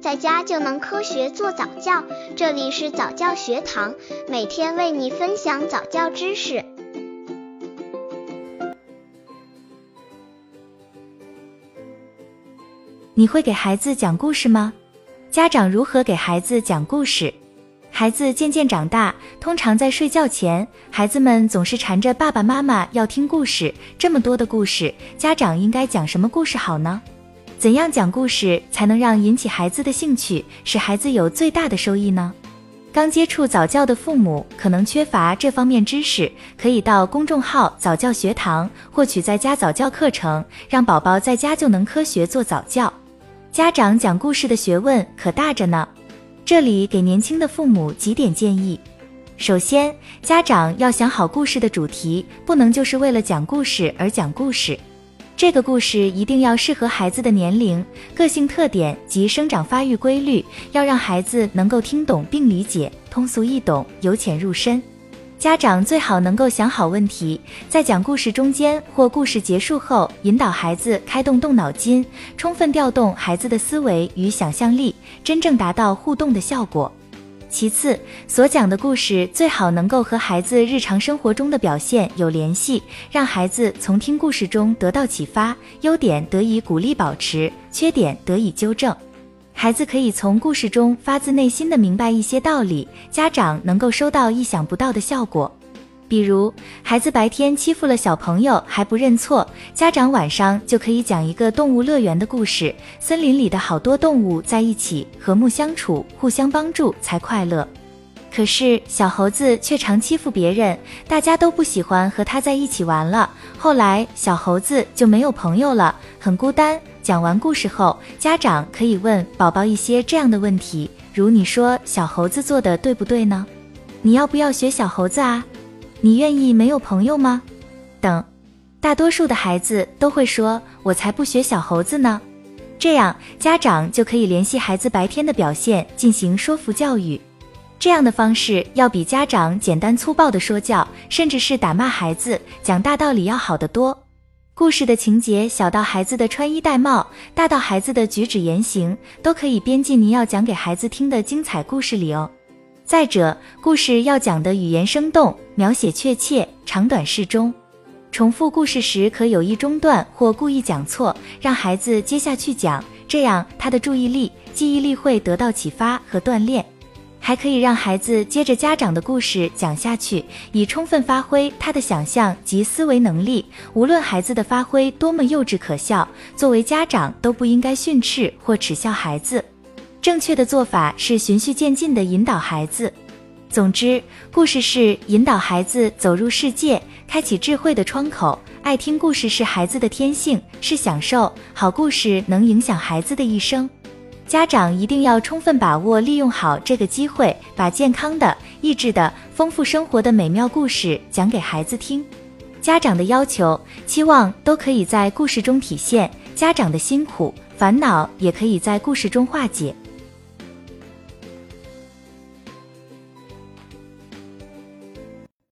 在家就能科学做早教。这里是早教学堂，每天为你分享早教知识。你会给孩子讲故事吗？家长如何给孩子讲故事？孩子渐渐长大，通常在睡觉前，孩子们总是缠着爸爸妈妈要听故事。这么多的故事，家长应该讲什么故事好呢？怎样讲故事才能让引起孩子的兴趣，使孩子有最大的收益呢？刚接触早教的父母可能缺乏这方面知识，可以到公众号早教学堂获取在家早教课程，让宝宝在家就能科学做早教。家长讲故事的学问可大着呢。这里给年轻的父母几点建议：首先，家长要想好故事的主题，不能就是为了讲故事而讲故事。这个故事一定要适合孩子的年龄、个性特点及生长发育规律，要让孩子能够听懂并理解，通俗易懂，由浅入深。家长最好能够想好问题，在讲故事中间或故事结束后，引导孩子开动动脑筋，充分调动孩子的思维与想象力，真正达到互动的效果。其次，所讲的故事最好能够和孩子日常生活中的表现有联系，让孩子从听故事中得到启发，优点得以鼓励保持，缺点得以纠正。孩子可以从故事中发自内心的明白一些道理，家长能够收到意想不到的效果。比如，孩子白天欺负了小朋友还不认错，家长晚上就可以讲一个动物乐园的故事，森林里的好多动物在一起和睦相处，互相帮助才快乐。可是小猴子却常欺负别人，大家都不喜欢和他在一起玩了。后来小猴子就没有朋友了，很孤单。讲完故事后，家长可以问宝宝一些这样的问题，如你说小猴子做的对不对呢？你要不要学小猴子啊？你愿意没有朋友吗？等，大多数的孩子都会说，我才不学小猴子呢。这样家长就可以联系孩子白天的表现进行说服教育，这样的方式要比家长简单粗暴的说教，甚至是打骂孩子、讲大道理要好得多。故事的情节小到孩子的穿衣戴帽，大到孩子的举止言行，都可以编进您要讲给孩子听的精彩故事里哦。再者，故事要讲的语言生动，描写确切，长短适中。重复故事时可有意中断或故意讲错，让孩子接下去讲，这样他的注意力、记忆力会得到启发和锻炼。还可以让孩子接着家长的故事讲下去，以充分发挥他的想象及思维能力。无论孩子的发挥多么幼稚可笑，作为家长都不应该训斥或耻笑孩子。正确的做法是循序渐进地引导孩子。总之，故事是引导孩子走入世界、开启智慧的窗口。爱听故事是孩子的天性，是享受。好故事能影响孩子的一生。家长一定要充分把握、利用好这个机会，把健康的、益智的、丰富生活的美妙故事讲给孩子听。家长的要求、期望都可以在故事中体现，家长的辛苦、烦恼也可以在故事中化解。